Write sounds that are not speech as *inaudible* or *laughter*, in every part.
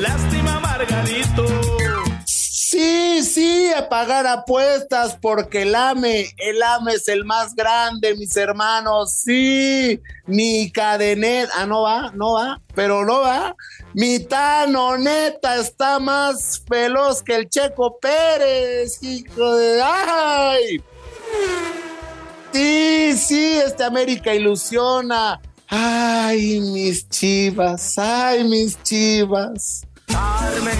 Lástima, Margarito. Sí, sí, a pagar apuestas porque el AME, el AME es el más grande, mis hermanos. Sí, mi cadenet, ah, no va, no va, pero no va. Mi Tano, neta, está más veloz que el Checo Pérez, hijo de. ¡Ay! Sí, sí, este América ilusiona. Ay, mis chivas, ay, mis chivas. Carmen,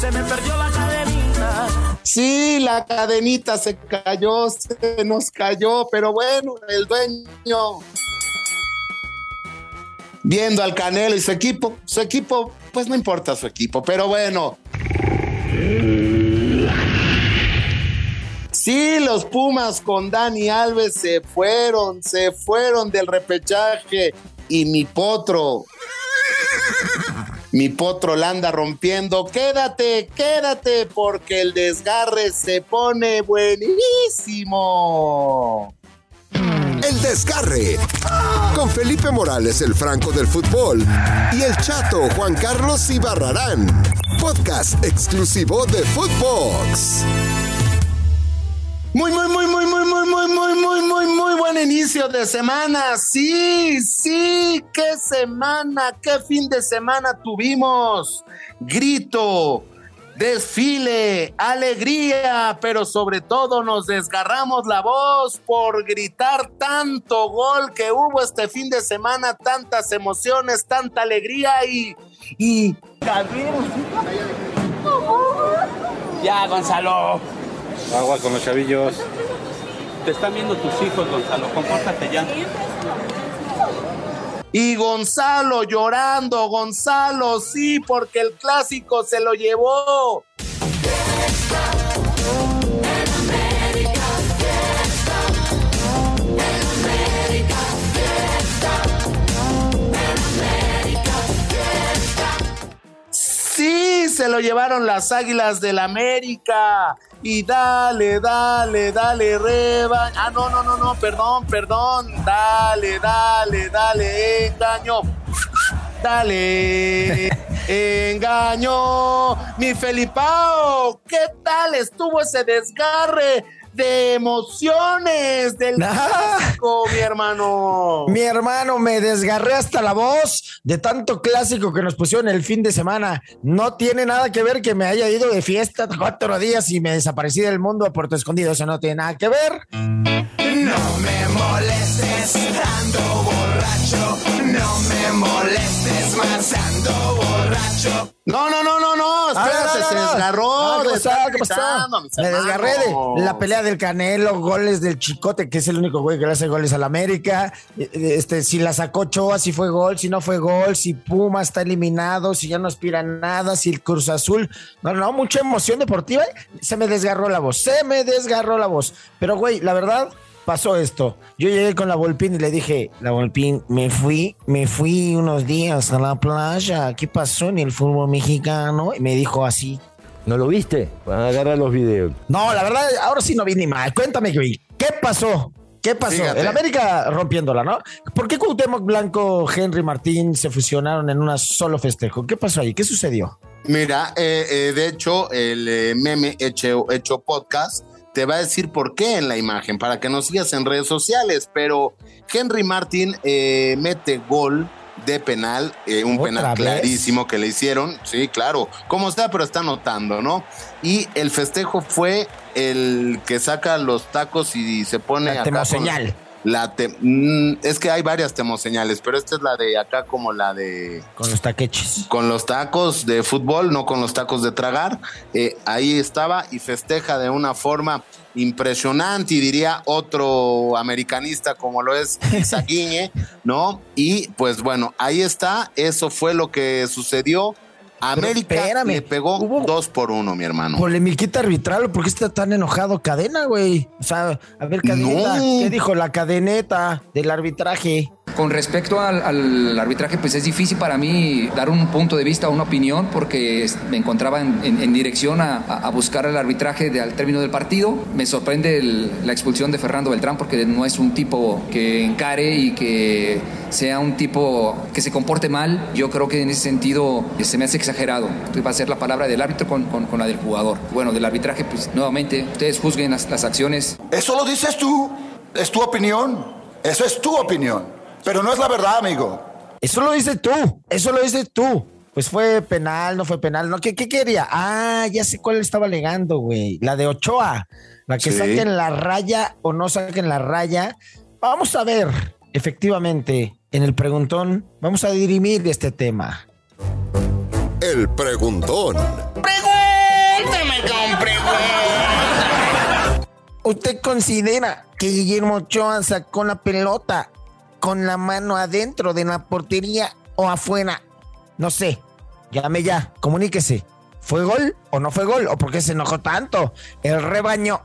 se me perdió la cadenita. Sí, la cadenita se cayó, se nos cayó, pero bueno, el dueño viendo al Canelo y su equipo, su equipo, pues no importa su equipo, pero bueno. Sí, los Pumas con Dani Alves se fueron, se fueron del repechaje y mi potro, mi potro la anda rompiendo. Quédate, quédate, porque el desgarre se pone buenísimo. El Desgarre. Con Felipe Morales, el Franco del Fútbol. Y el Chato Juan Carlos Ibarrarán. Podcast exclusivo de Footbox. Muy, muy, muy, muy, muy, muy, muy, muy, muy, muy, muy buen inicio de semana. Sí, sí, qué semana, qué fin de semana tuvimos. Grito, desfile, alegría, pero sobre todo nos desgarramos la voz por gritar tanto gol que hubo este fin de semana, tantas emociones, tanta alegría y... y... Ya, Gonzalo. Agua con los chavillos. Te están viendo tus hijos, Gonzalo. Compórtate ya. Y Gonzalo llorando, Gonzalo, sí, porque el clásico se lo llevó. Sí, se lo llevaron las Águilas del América. Y dale, dale, dale, reba. Ah, no, no, no, no, perdón, perdón. Dale, dale, dale, engaño. Dale, *laughs* engaño. Mi Felipao, ¿qué tal estuvo ese desgarre? De emociones del clásico, mi hermano. Mi hermano, me desgarré hasta la voz de tanto clásico que nos pusieron el fin de semana. No tiene nada que ver que me haya ido de fiesta cuatro días y me desaparecí del mundo a Puerto Escondido. Eso no tiene nada que ver. No me molestes, ando borracho. No me molestes más, ando borracho. No, no, no, no, no. Espérate, se desgarró. ¿Qué de pasó? estar ¿Qué pasó? gritando, mis Me desgarré de la pelea del Canelo, goles del Chicote, que es el único güey que le hace goles al América. Eh, Este, si la sacó Choa, si fue gol, si no fue gol, si Puma está eliminado, si ya no aspira nada, si el Cruz Azul. No, no, mucha emoción deportiva. Se me desgarró la voz, se me desgarró la voz. Pero, güey, la verdad, pasó esto. Yo llegué con la Volpín y le dije, la Volpín, me fui, me fui unos días a la playa. ¿Qué pasó en el fútbol mexicano? Y me dijo así. ¿No lo viste? Agarra los videos. No, la verdad, ahora sí no vi ni mal. Cuéntame, güey, ¿qué pasó? ¿Qué pasó? Fíjate. El América rompiéndola, ¿no? ¿Por qué Cuauhtémoc Blanco, Henry Martín se fusionaron en un solo festejo? ¿Qué pasó ahí? ¿Qué sucedió? Mira, eh, eh, de hecho, el eh, meme hecho, hecho podcast te va a decir por qué en la imagen, para que nos sigas en redes sociales, pero Henry Martin eh, mete gol de penal, eh, un ¿Otra penal vez? clarísimo que le hicieron, sí, claro, como está, pero está anotando, ¿no? Y el festejo fue el que saca los tacos y se pone La acá con- temoseñal. La te- mm, es que hay varias temoseñales, pero esta es la de acá como la de Con los taqueches. con los tacos de fútbol, no con los tacos de tragar. Eh, ahí estaba y festeja de una forma impresionante y diría otro americanista como lo es *laughs* Zaguiñe, ¿no? Y pues bueno, ahí está, eso fue lo que sucedió. América espérame, le pegó hubo- dos por uno, mi hermano. Polemiquita arbitral, ¿por qué está tan enojado Cadena, güey? O sea, a ver, Cadeneta, No. ¿qué dijo la cadeneta del arbitraje? Con respecto al, al arbitraje, pues es difícil para mí dar un punto de vista, una opinión, porque me encontraba en, en- en dirección a, a buscar el arbitraje de- al término del partido. Me sorprende el- la expulsión de Fernando Beltrán porque no es un tipo que encare y que sea un tipo que se comporte mal. Yo creo que en ese sentido eh, se me hace exagerado. Va a ser la palabra del árbitro con, con- con la del jugador. Bueno, del arbitraje, pues nuevamente, ustedes juzguen las, las acciones. Eso lo dices tú. Es tu opinión. Eso es tu opinión. Pero no es la verdad, amigo. Eso lo dices tú, eso lo dices tú. Pues fue penal, no fue penal, no, ¿qué, qué quería? Ah, ya sé cuál estaba alegando, güey. La de Ochoa, la que Sí. saquen la raya o no saquen la raya. Vamos a ver, efectivamente, en el preguntón, vamos a dirimir este tema. El preguntón. Pregúntame con preguntas. ¿Usted considera que Guillermo Ochoa sacó la pelota con la mano adentro de la portería o afuera? No sé. Llame ya, comuníquese. ¿Fue gol o no fue gol? ¿O por qué se enojó tanto? El rebaño.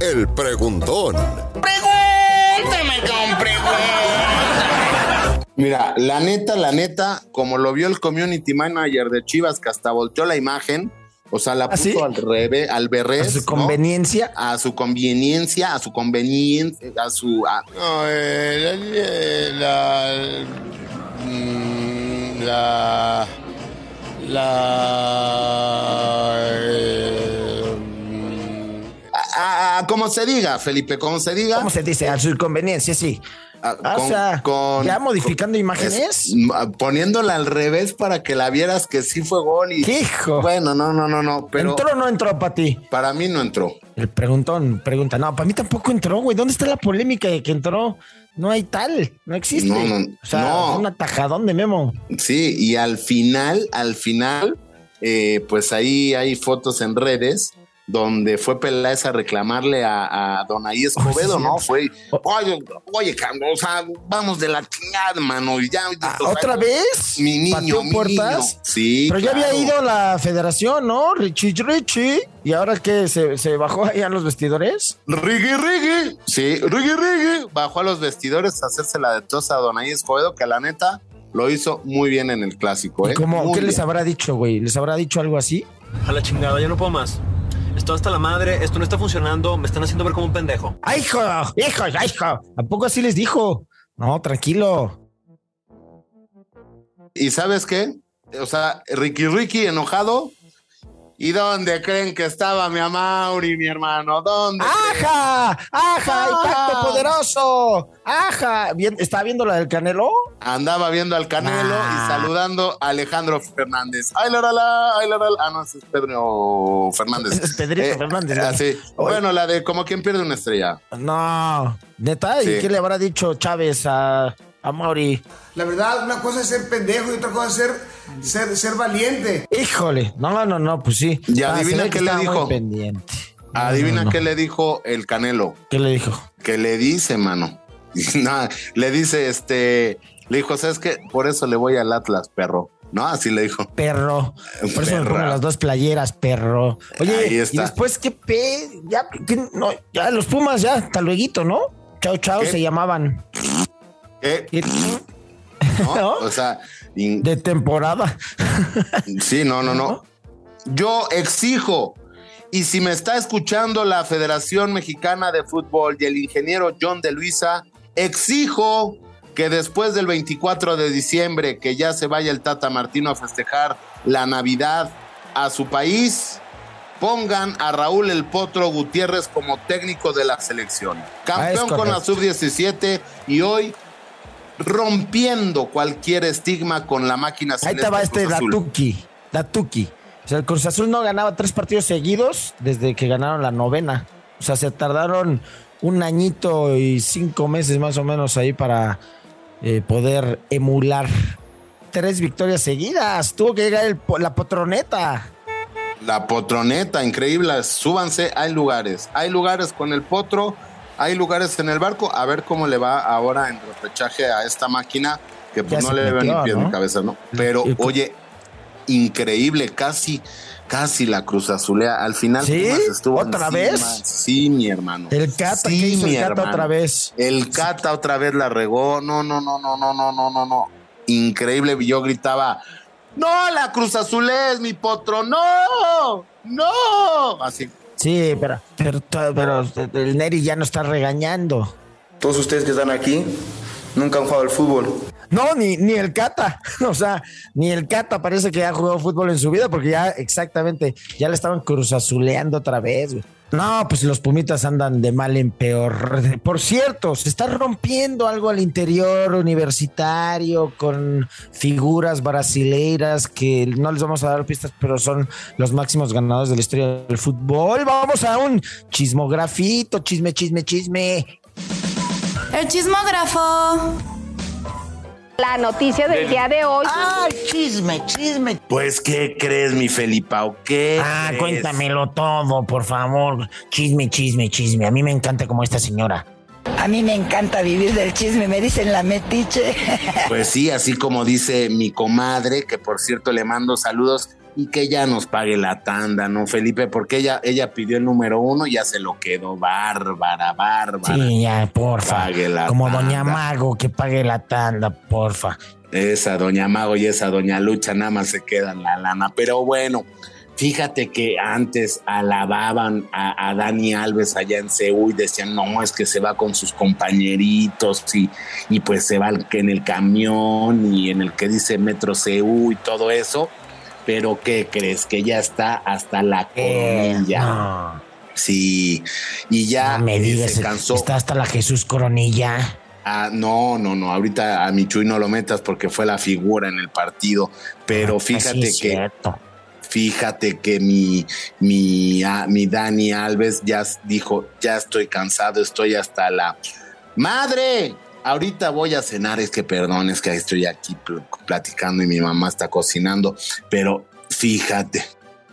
El preguntón. Pregúntame con preguntas. Mira, la neta, la neta, como lo vio el community manager de Chivas, que hasta volteó la imagen, o sea, la ¿Ah, puso sí? al revés, al A berrés. su ¿no? conveniencia. a su conveniencia, a su conveniencia, a su... a- No, eh, la, la, mm, la, la, eh, a- a- a- como se diga, Felipe, como se diga. ¿Cómo se dice? A su conveniencia, sí. A- Ah, o sea, ya modificando imágenes. es- m- poniéndola al revés para que la vieras que sí fue gol y... ¿Qué hijo? Bueno, no, no, no, no, pero ¿Entró o no entró para ti? para mí no entró. El preguntón pregunta. No, para mí tampoco entró, güey. ¿Dónde está la polémica de que entró? No hay tal, no existe. No, no, o sea, no. fue un atajadón de Memo. Sí, y al final, al final, eh, pues ahí hay fotos en redes donde fue Peláez a reclamarle a, a Donaí Escobedo, Oh, sí, ¿no? sí. Fue, oye, oye, o sea, vamos de la chingada, mano, y ya. Ah, o sea, ¿Otra vez? Mi niño, ¿Pateó mi puertas? niño. Sí, Pero ya había ido la federación, ¿no? Richie Richie. ¿Y ahora qué? ¿Se, se bajó ahí a los vestidores? Riggy, Riggy. Sí, Riggy, Riggy. Bajó a los vestidores a hacerse la de tos a Donaí Escobedo, que la neta lo hizo muy bien en el clásico, ¿Y ¿eh? cómo, Muy ¿Qué les habrá dicho, güey? ¿Les habrá dicho algo así? A la chingada, ya no puedo más. Esto hasta la madre, esto no está funcionando, me están haciendo ver como un pendejo. ¡Ay, hijo! ¡Hijo! ¡Ay, hijo! ¿A poco así les dijo? No, tranquilo. ¿Y sabes qué? O sea, Ricky Ricky enojado. ¿Y dónde creen que estaba mi Amauri, mi hermano? ¿Dónde? creen? ¡Aja! ¡Aja! ¡Impacto Ah. poderoso! ¡Aja! Bien, ¿Está viendo la del Canelo? Andaba viendo al Canelo Ah. y saludando a Alejandro Fernández. ¡Ay, la, la, la! ¡Ay, la, la, la! Ah, no, ese es Pedro Fernández. Es Pedrito Fernández, ah, ¿no? sí. Oye. Bueno, la de como quien pierde una estrella. No. ¿Neta? Sí. ¿Y qué le habrá dicho Chávez a, a Mauri? La verdad, una cosa es ser pendejo y otra cosa es ser, ser, ser valiente. Híjole. No, no, no, pues sí. Y Ah, adivina qué que le dijo. pendiente. Adivina no, no. qué le dijo el Canelo. ¿Qué le dijo? que le dice, mano. *laughs* Y nada, le dice, este, le dijo, ¿sabes qué? Por eso le voy al Atlas, perro. No, así le dijo. Perro. Por eso me pongo las dos playeras, perro. Oye, Ahí y está. después, ¿qué pe? Ya, ¿qué? no, ya los Pumas, ya, hasta luego, ¿no? Chao, chao, ¿Qué? se llamaban. ¿Qué? Y- *laughs* ¿No? ¿No? O sea, in- De temporada. sí, no, no, no. Yo exijo, y si me está escuchando la Federación Mexicana de Fútbol y el ingeniero John de Luisa, exijo que después del 24 de diciembre, que ya se vaya el Tata Martino a festejar la Navidad a su país, pongan a Raúl El Potro Gutiérrez como técnico de la selección. Campeón con la correcto. sub-17 y hoy rompiendo cualquier estigma con la máquina Ahí de este. Datuki. Datuki. O sea, el Cruz Azul no ganaba tres partidos seguidos desde que ganaron la novena. O sea, se tardaron un añito y cinco meses más o menos ahí para eh, poder emular tres victorias seguidas. Tuvo que llegar el la potroneta. La potroneta, increíble. Súbanse, hay lugares. Hay lugares con el potro, hay lugares en el barco. A ver cómo le va ahora en repechaje a esta máquina, que pues no le veo ni pie ¿no? ni cabeza, ¿no? Pero, oye, increíble, casi, casi la Cruz Azulea. Al final ¿Sí? Estuvo ¿Otra encima. vez? Sí, mi hermano. El Cata, Sí, ¿qué hizo el mi Cata hermano. otra vez? El Cata otra vez la regó. No, no, no, no, no, no, no, no, no. Increíble. Yo gritaba, no, la Cruz Azulea es mi potro, no, no. Así. Sí, pero, pero, pero el Neri ya no está regañando. Todos ustedes que están aquí nunca han jugado al fútbol. No, ni, ni el Cata. *laughs* O sea, ni el Cata parece que ha jugado fútbol en su vida porque ya exactamente, ya le estaban cruzazuleando otra vez. güey. No, pues los Pumitas andan de mal en peor. Por cierto, se está rompiendo algo al interior universitario con figuras brasileiras que no les vamos a dar pistas, pero son los máximos ganadores de la historia del fútbol. Vamos a un chismografito, chisme, chisme, chisme. El chismógrafo. La noticia del día de hoy. ¡Ay, chisme, chisme! Pues, ¿qué crees, mi Felipao? ¿Qué Ah, crees? cuéntamelo todo, por favor. Chisme, chisme, chisme. A mí me encanta como esta señora. A mí me encanta vivir del chisme, me dicen la metiche. Pues sí, así como dice mi comadre, que por cierto le mando saludos y que ya nos pague la tanda, ¿no, Felipe? Porque ella, ella pidió el número uno y ya se lo quedó. Bárbara, bárbara. Sí, ya, porfa. Pague la Como tanda. Doña Mago, que pague la tanda, porfa. Esa doña Mago y esa doña Lucha nada más se quedan la lana. Pero bueno, fíjate que antes alababan a, a Dani Alves allá en Ceú y decían, no, es que se va con sus compañeritos y, y pues se va en el camión y en el que dice Metro Ceú y todo eso. Pero ¿qué crees? Que ya está hasta la coronilla. Sí, y ya No me eh, digas, se cansó. está hasta la Jesús Coronilla. Ah, no, no, no. Ahorita a Michuy no lo metas porque fue la figura en el partido. Pero Ah, fíjate sí es que. cierto. Fíjate que mi, mi, ah, mi Dani Alves ya dijo: Ya estoy cansado, estoy hasta la. ¡Madre! Ahorita voy a cenar. Es que perdón, es que estoy aquí pl- platicando y mi mamá está cocinando. Pero fíjate.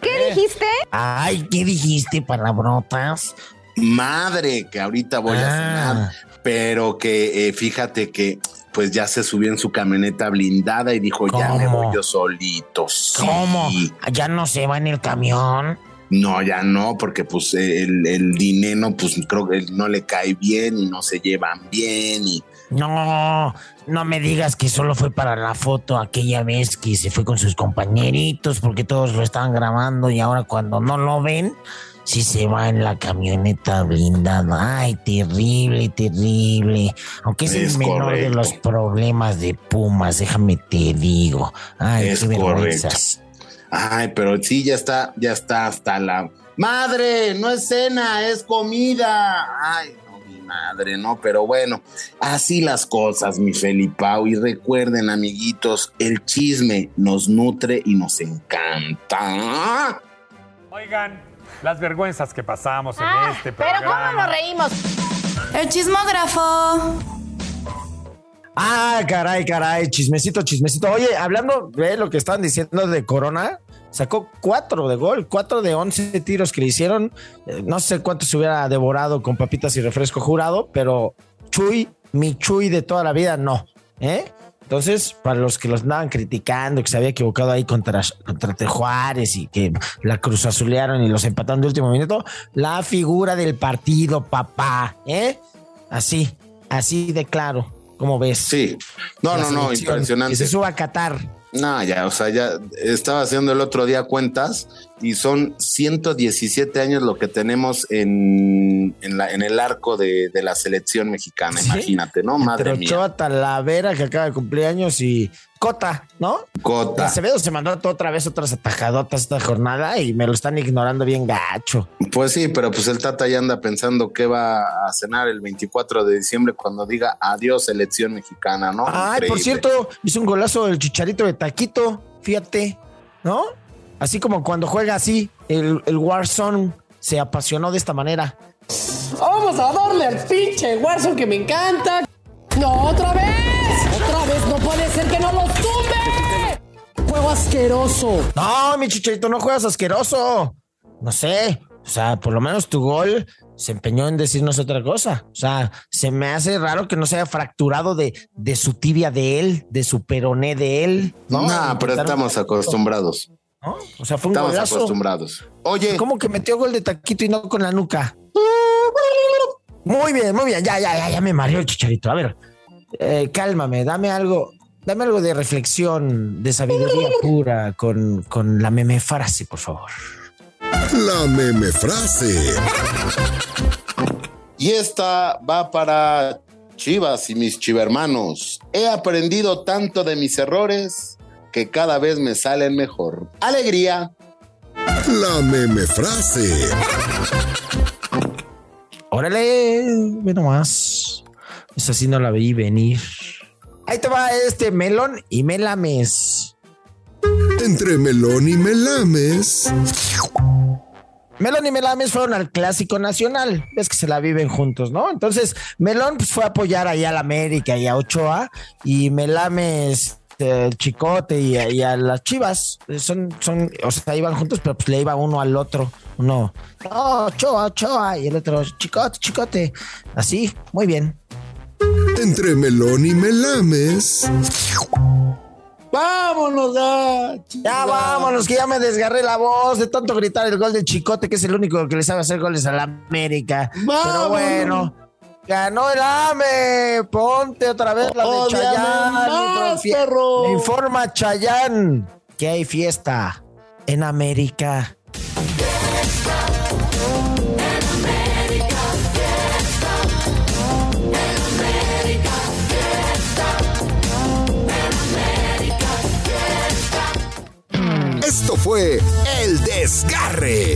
¿Qué dijiste? Ay, ¿qué dijiste, palabrotas? madre que ahorita voy a Ah. cenar, pero que eh, fíjate que pues ya se subió en su camioneta blindada y dijo ya me voy yo solito. Sí. ¿Cómo? ¿Ya no se va en el camión? No, ya no, porque pues el, el dinero pues creo que no le cae bien y no se llevan bien y No, no me digas que solo fue para la foto aquella vez que se fue con sus compañeritos porque todos lo estaban grabando y ahora cuando no lo ven, sí se va en la camioneta blindada. Ay, terrible, terrible. Aunque es, Es el menor de los problemas de Pumas, déjame te digo. Ay, Es qué correcto. vergüenzas. Ay, pero sí, ya está, ya está hasta la. Madre, no es cena, es comida. Ay, madre, no, pero bueno, así las cosas, mi Felipao. Y recuerden, amiguitos, el chisme nos nutre y nos encanta. Oigan, las vergüenzas que pasamos en Ah, este pero programa. ¿cómo nos reímos? El chismógrafo. Ah, caray, caray, chismecito, chismecito. Oye, hablando de lo que estaban diciendo de Corona, sacó cuatro de gol, cuatro de once tiros que le hicieron. Eh, no sé cuánto se hubiera devorado con papitas y refresco jurado, pero Chuy, mi Chuy de toda la vida, no. ¿eh? Entonces, para los que los andaban criticando, que se había equivocado ahí contra, contra Juárez y que la cruz azulearon y los empataron de último minuto, la figura del partido, papá, ¿eh? Así, así de claro. ¿Cómo ves? Sí. No, La no, no, impresionante. Que se suba a Qatar. No, ya, o sea, ya estaba haciendo el otro día cuentas y son 117 años lo que tenemos en, en, la, en el arco de, de la selección mexicana, ¿Sí? imagínate, ¿no? Madre Entre mía. Ochoa, Talavera, que acaba de cumplir años, y Cota, ¿no? Cota. Acevedo se mandó otra vez otras atajadotas esta jornada y me lo están ignorando bien gacho. Pues sí, pero pues el Tata ya anda pensando que va a cenar el 24 de diciembre cuando diga adiós selección mexicana, ¿no? Ay, por cierto, hizo un golazo el chicharito de Taquito, fíjate, ¿no? Así como cuando juega así, el, el Warzone se apasionó de esta manera. Vamos a darle al pinche Warzone que me encanta. No, otra vez. Otra vez, no puede ser que no lo tumbe. Juego asqueroso. No, mi chicharito, no juegas asqueroso. No sé. O sea, por lo menos tu gol se empeñó en decirnos otra cosa. O sea, se me hace raro que no se haya fracturado de, de su tibia de él, de su peroné de él. No, No, pero estamos acostumbrados. ¿No? O sea, fue un Estamos golazo. acostumbrados. Oye, ¿Cómo que metió gol de taquito y no con la nuca? Muy bien, muy bien. Ya, ya, ya, ya me mareó el chicharito. A ver, eh, cálmame, dame algo, dame algo de reflexión, de sabiduría pura con, con la meme frase, por favor. La meme frase. y esta va para Chivas y mis chivermanos. He aprendido tanto de mis errores que cada vez me salen mejor. Alegría. La meme frase. Órale, ve nomás. Esa sí no la vi venir. Ahí te va este melón y melames. Entre melón y melames. Melón y Melames fueron al Clásico Nacional. Ves que se la viven juntos, ¿no? Entonces, Melón pues, fue a apoyar ahí a la América y a Ochoa. Y Melames, eh, el Chicote y, a- y a las Chivas. eh, Son, son, o sea, iban juntos, pero pues le iba uno al otro. Uno, no, Ochoa, Ochoa. Y el otro, Chicote, Chicote. Así, muy bien. Entre melón y melames. Vámonos ya. Ya vámonos, que ya me desgarré la voz de tanto gritar el gol de Chicote, que es el único que le sabe hacer goles a la América. Pero bueno, ganó el AME. Ponte otra vez la de Chayán. Me informa Chayán que hay fiesta en América. Esto fue El Desgarre.